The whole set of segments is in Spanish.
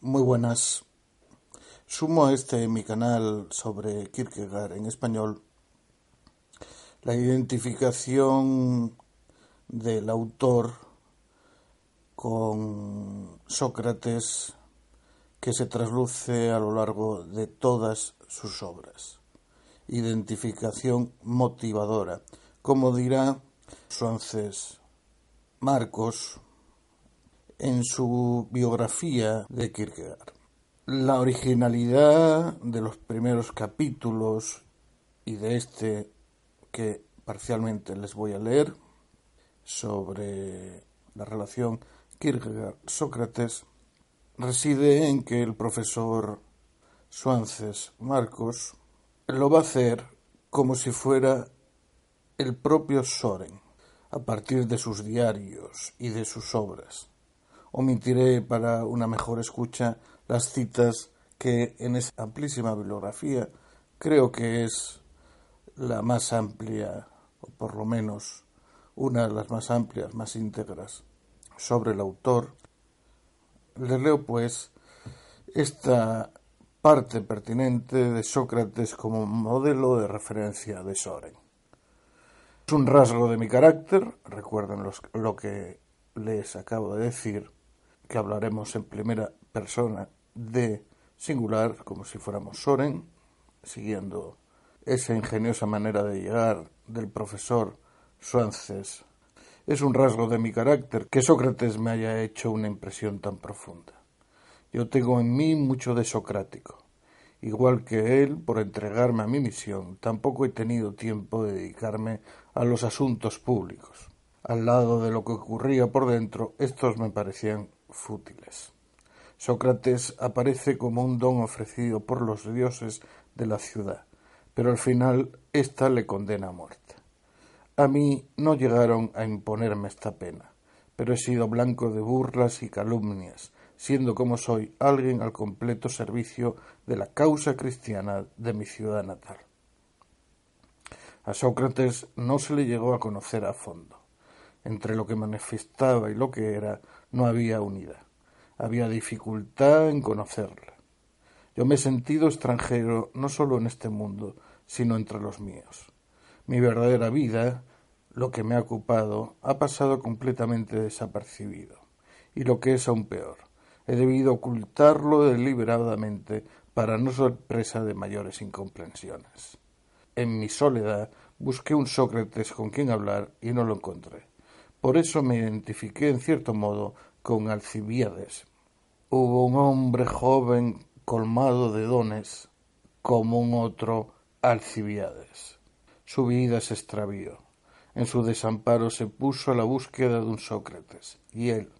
Muy buenas. Sumo a este mi canal sobre Kierkegaard en español la identificación del autor con Sócrates que se trasluce a lo largo de todas sus obras. Identificación motivadora, como dirá Suances Marcos en su biografía de Kierkegaard. La originalidad de los primeros capítulos y de este que parcialmente les voy a leer sobre la relación Kierkegaard-Sócrates reside en que el profesor Suances Marcos lo va a hacer como si fuera el propio Soren, a partir de sus diarios y de sus obras. Omitiré para una mejor escucha las citas que en esa amplísima bibliografía creo que es la más amplia, o por lo menos una de las más amplias, más íntegras, sobre el autor. Le leo, pues, esta parte pertinente de Sócrates como modelo de referencia de Soren. Es un rasgo de mi carácter, recuerden lo que les acabo de decir, que hablaremos en primera persona de singular, como si fuéramos Soren, siguiendo esa ingeniosa manera de llegar del profesor Suances. Es un rasgo de mi carácter que Sócrates me haya hecho una impresión tan profunda. Yo tengo en mí mucho de socrático. Igual que él, por entregarme a mi misión, tampoco he tenido tiempo de dedicarme a los asuntos públicos. Al lado de lo que ocurría por dentro, estos me parecían fútiles. Sócrates aparece como un don ofrecido por los dioses de la ciudad, pero al final ésta le condena a muerte. A mí no llegaron a imponerme esta pena, pero he sido blanco de burlas y calumnias, siendo como soy alguien al completo servicio de la causa cristiana de mi ciudad natal. A Sócrates no se le llegó a conocer a fondo. Entre lo que manifestaba y lo que era no había unidad. Había dificultad en conocerla. Yo me he sentido extranjero no solo en este mundo, sino entre los míos. Mi verdadera vida, lo que me ha ocupado, ha pasado completamente desapercibido. Y lo que es aún peor, he debido ocultarlo deliberadamente para no ser presa de mayores incomprensiones. En mi soledad busqué un Sócrates con quien hablar y no lo encontré. Por eso me identifiqué en cierto modo con Alcibiades. Hubo un hombre joven colmado de dones como un otro Alcibiades. Su vida se extravió. En su desamparo se puso a la búsqueda de un Sócrates, y él,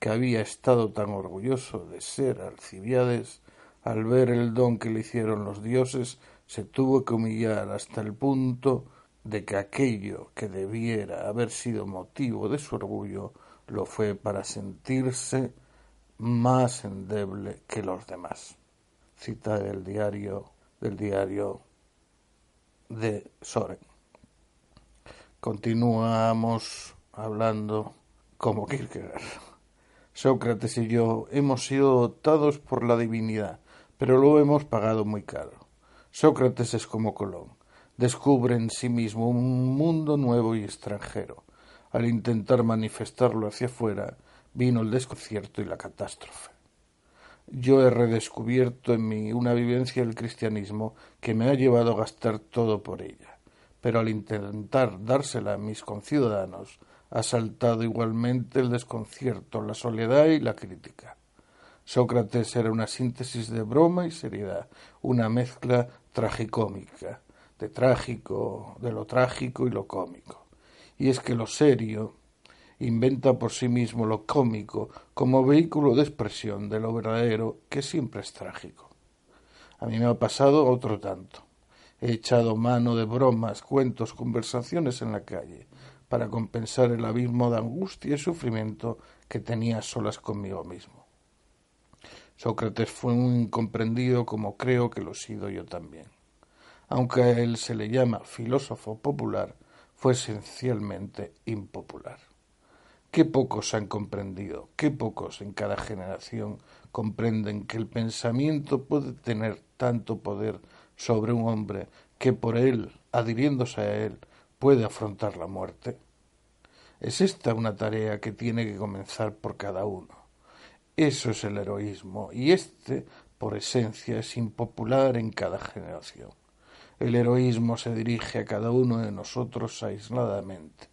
que había estado tan orgulloso de ser Alcibiades, al ver el don que le hicieron los dioses, se tuvo que humillar hasta el punto de que aquello que debiera haber sido motivo de su orgullo lo fue para sentirse más endeble que los demás. Cita del diario del diario de Soren. Continuamos hablando como Kierkegaard. Sócrates y yo hemos sido dotados por la divinidad, pero lo hemos pagado muy caro. Sócrates es como Colón descubre en sí mismo un mundo nuevo y extranjero. Al intentar manifestarlo hacia afuera, vino el desconcierto y la catástrofe. Yo he redescubierto en mí una vivencia del cristianismo que me ha llevado a gastar todo por ella, pero al intentar dársela a mis conciudadanos, ha saltado igualmente el desconcierto, la soledad y la crítica. Sócrates era una síntesis de broma y seriedad, una mezcla tragicómica de trágico, de lo trágico y lo cómico. Y es que lo serio inventa por sí mismo lo cómico como vehículo de expresión de lo verdadero que siempre es trágico. A mí me ha pasado otro tanto. He echado mano de bromas, cuentos, conversaciones en la calle, para compensar el abismo de angustia y sufrimiento que tenía solas conmigo mismo. Sócrates fue un incomprendido como creo que lo he sido yo también aunque a él se le llama filósofo popular, fue esencialmente impopular. Qué pocos han comprendido, qué pocos en cada generación comprenden que el pensamiento puede tener tanto poder sobre un hombre que por él, adhiriéndose a él, puede afrontar la muerte. Es esta una tarea que tiene que comenzar por cada uno. Eso es el heroísmo, y este, por esencia, es impopular en cada generación. El heroísmo se dirige a cada uno de nosotros aisladamente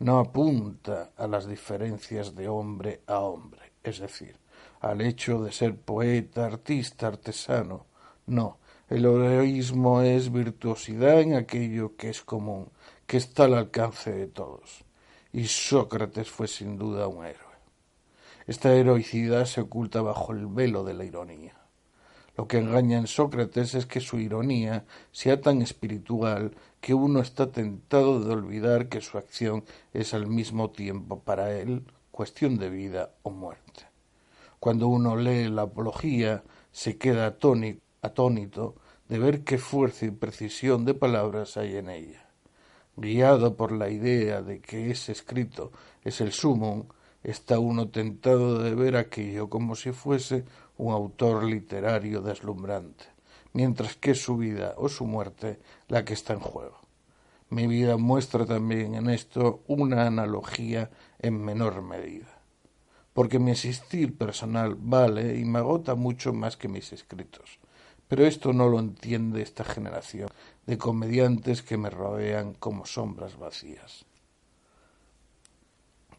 no apunta a las diferencias de hombre a hombre, es decir, al hecho de ser poeta, artista, artesano. No, el heroísmo es virtuosidad en aquello que es común, que está al alcance de todos. Y Sócrates fue sin duda un héroe. Esta heroicidad se oculta bajo el velo de la ironía. Lo que engaña en Sócrates es que su ironía sea tan espiritual que uno está tentado de olvidar que su acción es al mismo tiempo para él cuestión de vida o muerte. Cuando uno lee la apología se queda atónito de ver qué fuerza y precisión de palabras hay en ella. Guiado por la idea de que ese escrito es el sumum, está uno tentado de ver aquello como si fuese un autor literario deslumbrante, mientras que es su vida o su muerte la que está en juego. Mi vida muestra también en esto una analogía en menor medida, porque mi existir personal vale y me agota mucho más que mis escritos, pero esto no lo entiende esta generación de comediantes que me rodean como sombras vacías.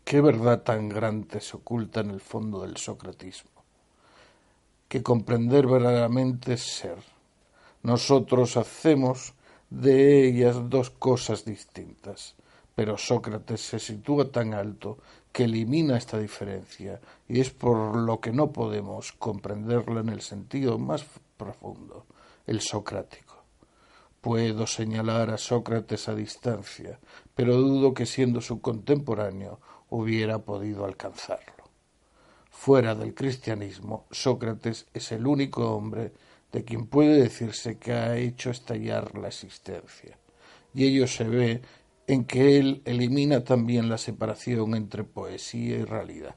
Qué verdad tan grande se oculta en el fondo del socratismo, que comprender verdaderamente ser. Nosotros hacemos de ellas dos cosas distintas, pero Sócrates se sitúa tan alto que elimina esta diferencia y es por lo que no podemos comprenderla en el sentido más profundo, el socrático. Puedo señalar a Sócrates a distancia, pero dudo que siendo su contemporáneo hubiera podido alcanzarlo. Fuera del cristianismo, Sócrates es el único hombre de quien puede decirse que ha hecho estallar la existencia, y ello se ve en que él elimina también la separación entre poesía y realidad.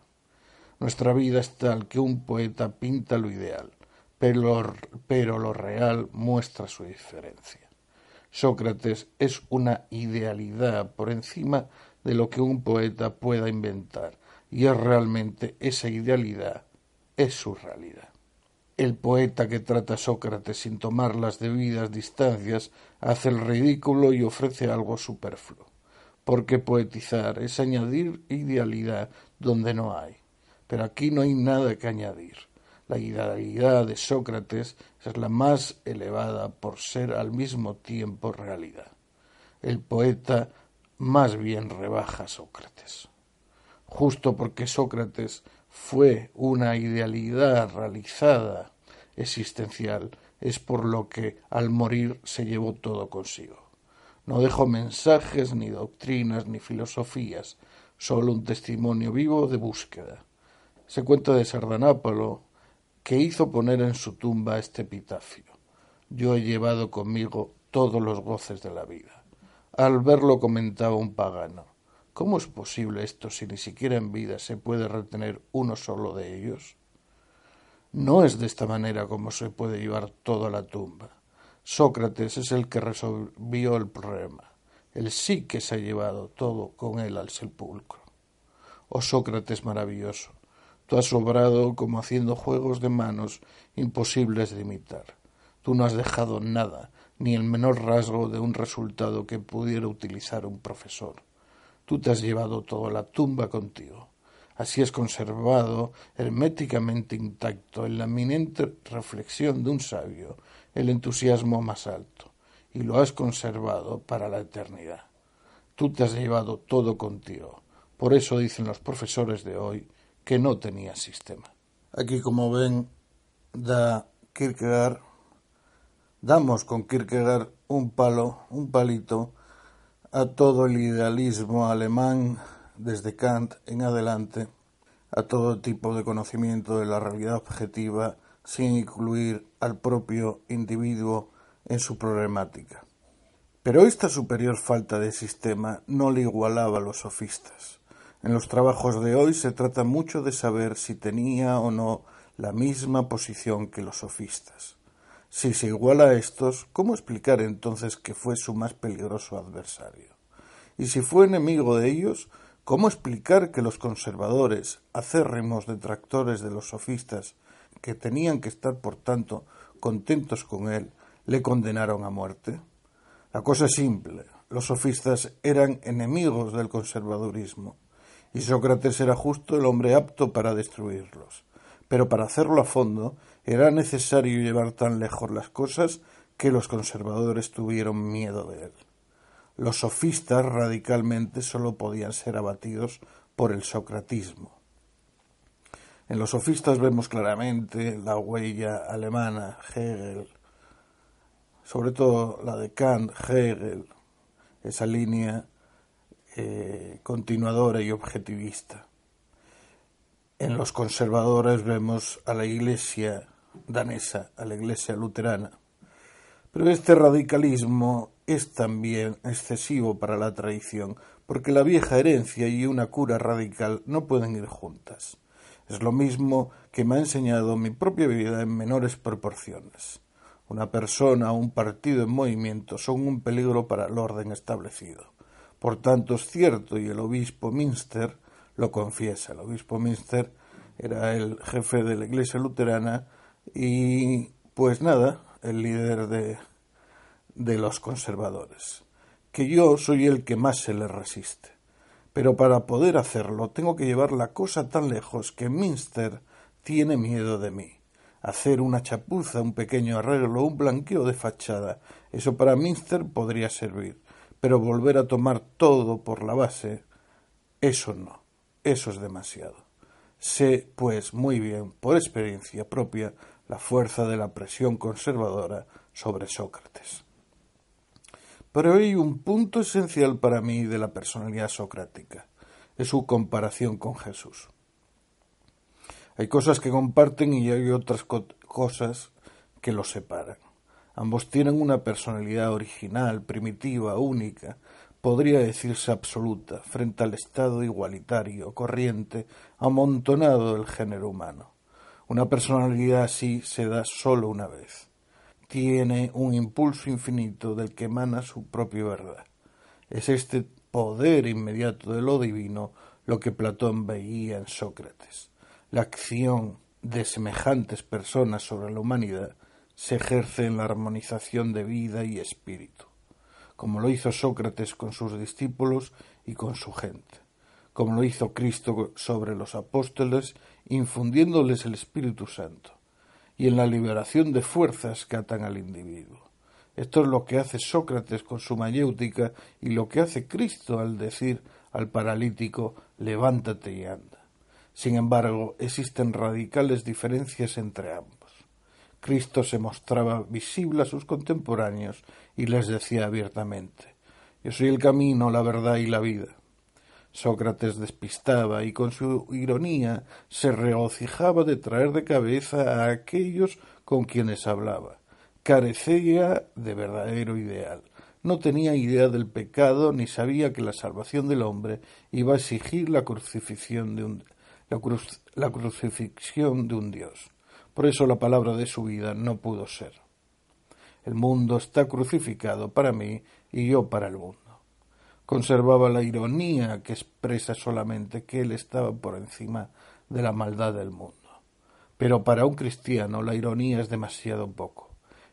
Nuestra vida es tal que un poeta pinta lo ideal, pero, pero lo real muestra su diferencia. Sócrates es una idealidad por encima de lo que un poeta pueda inventar, y es realmente esa idealidad, es su realidad. El poeta que trata a Sócrates sin tomar las debidas distancias hace el ridículo y ofrece algo superfluo, porque poetizar es añadir idealidad donde no hay. Pero aquí no hay nada que añadir. La idealidad de Sócrates es la más elevada por ser al mismo tiempo realidad. El poeta más bien rebaja a Sócrates. Justo porque Sócrates fue una idealidad realizada existencial, es por lo que al morir se llevó todo consigo. No dejó mensajes, ni doctrinas, ni filosofías, solo un testimonio vivo de búsqueda. Se cuenta de Sardanápalo, que hizo poner en su tumba este epitafio. Yo he llevado conmigo todos los goces de la vida. Al verlo comentaba un pagano. ¿Cómo es posible esto si ni siquiera en vida se puede retener uno solo de ellos? No es de esta manera como se puede llevar todo a la tumba. Sócrates es el que resolvió el problema. Él sí que se ha llevado todo con él al sepulcro. Oh Sócrates maravilloso, tú has obrado como haciendo juegos de manos imposibles de imitar. Tú no has dejado nada, ni el menor rasgo de un resultado que pudiera utilizar un profesor. Tú te has llevado toda la tumba contigo. Así es conservado herméticamente intacto en la eminente reflexión de un sabio el entusiasmo más alto, y lo has conservado para la eternidad. Tú te has llevado todo contigo. Por eso dicen los profesores de hoy que no tenía sistema. Aquí, como ven, da Kierkegaard Damos con Kierkegaard un palo, un palito, a todo el idealismo alemán desde Kant en adelante, a todo tipo de conocimiento de la realidad objetiva sin incluir al propio individuo en su problemática. Pero esta superior falta de sistema no le igualaba a los sofistas. En los trabajos de hoy se trata mucho de saber si tenía o no la misma posición que los sofistas. Si se iguala a estos, ¿cómo explicar entonces que fue su más peligroso adversario? Y si fue enemigo de ellos, ¿cómo explicar que los conservadores, acérrimos detractores de los sofistas, que tenían que estar, por tanto, contentos con él, le condenaron a muerte? La cosa es simple. Los sofistas eran enemigos del conservadurismo, y Sócrates era justo el hombre apto para destruirlos pero para hacerlo a fondo era necesario llevar tan lejos las cosas que los conservadores tuvieron miedo de él. Los sofistas radicalmente sólo podían ser abatidos por el socratismo. En los sofistas vemos claramente la huella alemana, Hegel, sobre todo la de Kant, Hegel, esa línea eh, continuadora y objetivista. En los conservadores vemos a la iglesia danesa, a la iglesia luterana. Pero este radicalismo es también excesivo para la tradición, porque la vieja herencia y una cura radical no pueden ir juntas. Es lo mismo que me ha enseñado mi propia vida en menores proporciones. Una persona o un partido en movimiento son un peligro para el orden establecido. Por tanto, es cierto, y el obispo Minster lo confiesa. El obispo Minster era el jefe de la iglesia luterana y, pues nada, el líder de, de los conservadores. Que yo soy el que más se le resiste. Pero para poder hacerlo tengo que llevar la cosa tan lejos que Minster tiene miedo de mí. Hacer una chapuza, un pequeño arreglo, un blanqueo de fachada, eso para Minster podría servir. Pero volver a tomar todo por la base, eso no. Eso es demasiado. Sé, pues, muy bien, por experiencia propia, la fuerza de la presión conservadora sobre Sócrates. Pero hay un punto esencial para mí de la personalidad socrática, es su comparación con Jesús. Hay cosas que comparten y hay otras cosas que los separan. Ambos tienen una personalidad original, primitiva, única, podría decirse absoluta, frente al estado igualitario, corriente, amontonado del género humano. Una personalidad así se da sólo una vez. Tiene un impulso infinito del que emana su propia verdad. Es este poder inmediato de lo divino lo que Platón veía en Sócrates. La acción de semejantes personas sobre la humanidad se ejerce en la armonización de vida y espíritu como lo hizo Sócrates con sus discípulos y con su gente, como lo hizo Cristo sobre los apóstoles, infundiéndoles el Espíritu Santo, y en la liberación de fuerzas que atan al individuo. Esto es lo que hace Sócrates con su mayéutica y lo que hace Cristo al decir al paralítico levántate y anda. Sin embargo, existen radicales diferencias entre ambos. Cristo se mostraba visible a sus contemporáneos y les decía abiertamente Yo soy el camino, la verdad y la vida. Sócrates despistaba y con su ironía se regocijaba de traer de cabeza a aquellos con quienes hablaba. Carecía de verdadero ideal. No tenía idea del pecado ni sabía que la salvación del hombre iba a exigir la crucifixión de un, la crucifixión de un Dios. Por eso la palabra de su vida no pudo ser. El mundo está crucificado para mí y yo para el mundo. Conservaba la ironía que expresa solamente que él estaba por encima de la maldad del mundo. Pero para un cristiano la ironía es demasiado poco.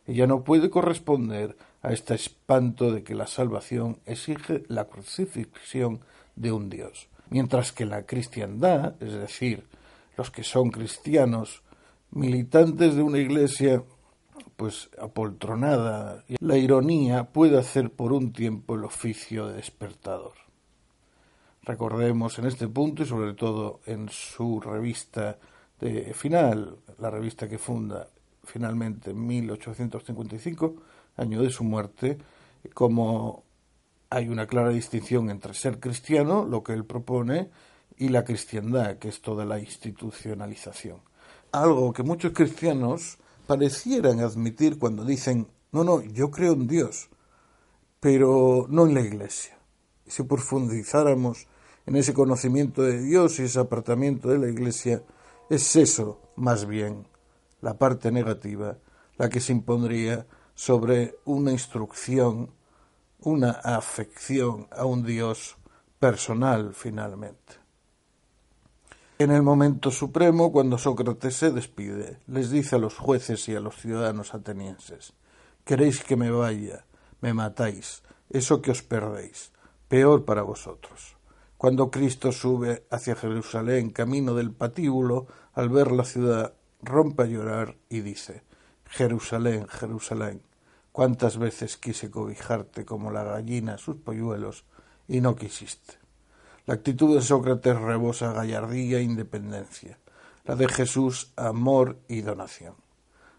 Ella no puede corresponder a este espanto de que la salvación exige la crucifixión de un Dios, mientras que la cristiandad, es decir, los que son cristianos, militantes de una iglesia pues apoltronada. La ironía puede hacer por un tiempo el oficio de despertador. Recordemos en este punto y sobre todo en su revista de final, la revista que funda finalmente en 1855, año de su muerte, como hay una clara distinción entre ser cristiano, lo que él propone, y la cristiandad, que es toda la institucionalización algo que muchos cristianos parecieran admitir cuando dicen, no, no, yo creo en Dios, pero no en la Iglesia. Si profundizáramos en ese conocimiento de Dios y ese apartamiento de la Iglesia, es eso, más bien, la parte negativa, la que se impondría sobre una instrucción, una afección a un Dios personal finalmente. En el momento supremo, cuando Sócrates se despide, les dice a los jueces y a los ciudadanos atenienses Queréis que me vaya, me matáis, eso que os perdéis, peor para vosotros. Cuando Cristo sube hacia Jerusalén camino del patíbulo, al ver la ciudad, rompe a llorar y dice Jerusalén, Jerusalén, cuántas veces quise cobijarte como la gallina sus polluelos y no quisiste. La actitud de Sócrates rebosa gallardía e independencia, la de Jesús amor y donación.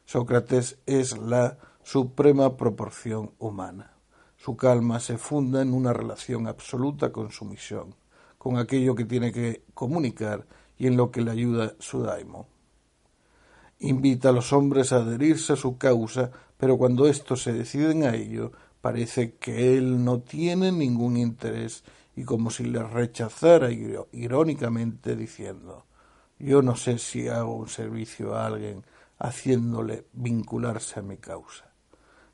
Sócrates es la suprema proporción humana. Su calma se funda en una relación absoluta con su misión, con aquello que tiene que comunicar y en lo que le ayuda su daimo. Invita a los hombres a adherirse a su causa, pero cuando éstos se deciden a ello, parece que él no tiene ningún interés y como si le rechazara irónicamente diciendo yo no sé si hago un servicio a alguien haciéndole vincularse a mi causa.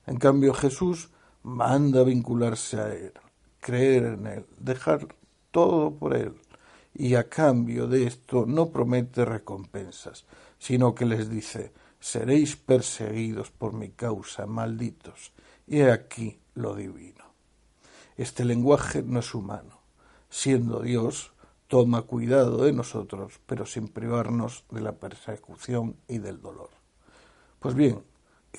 En cambio Jesús manda vincularse a él, creer en él, dejar todo por él, y a cambio de esto no promete recompensas, sino que les dice seréis perseguidos por mi causa, malditos, y he aquí lo divino. Este lenguaje no es humano. Siendo Dios, toma cuidado de nosotros, pero sin privarnos de la persecución y del dolor. Pues bien,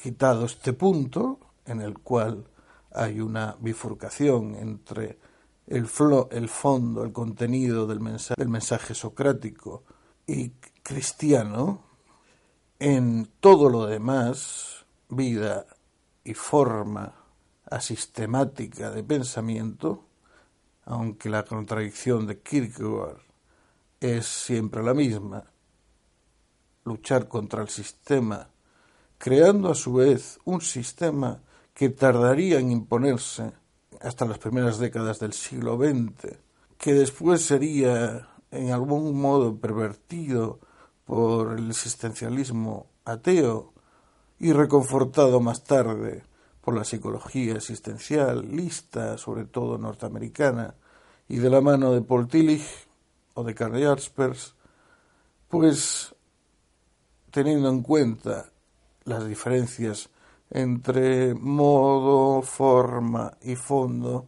quitado este punto, en el cual hay una bifurcación entre el, el fondo, el contenido del mensaje, del mensaje socrático y cristiano, en todo lo demás, vida y forma asistemática de pensamiento, aunque la contradicción de Kierkegaard es siempre la misma, luchar contra el sistema, creando a su vez un sistema que tardaría en imponerse hasta las primeras décadas del siglo XX, que después sería en algún modo pervertido por el existencialismo ateo y reconfortado más tarde por la psicología existencial, lista, sobre todo norteamericana, y de la mano de Paul Tillich o de Karl Jaspers, pues teniendo en cuenta las diferencias entre modo, forma y fondo,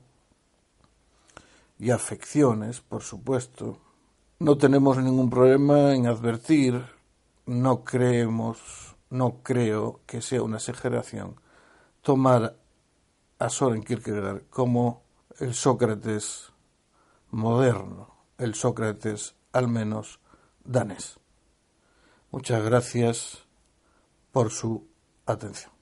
y afecciones, por supuesto, no tenemos ningún problema en advertir, no creemos, no creo que sea una exageración, tomar a Soren Kierkegaard como el Sócrates moderno, el Sócrates al menos danés. Muchas gracias por su atención.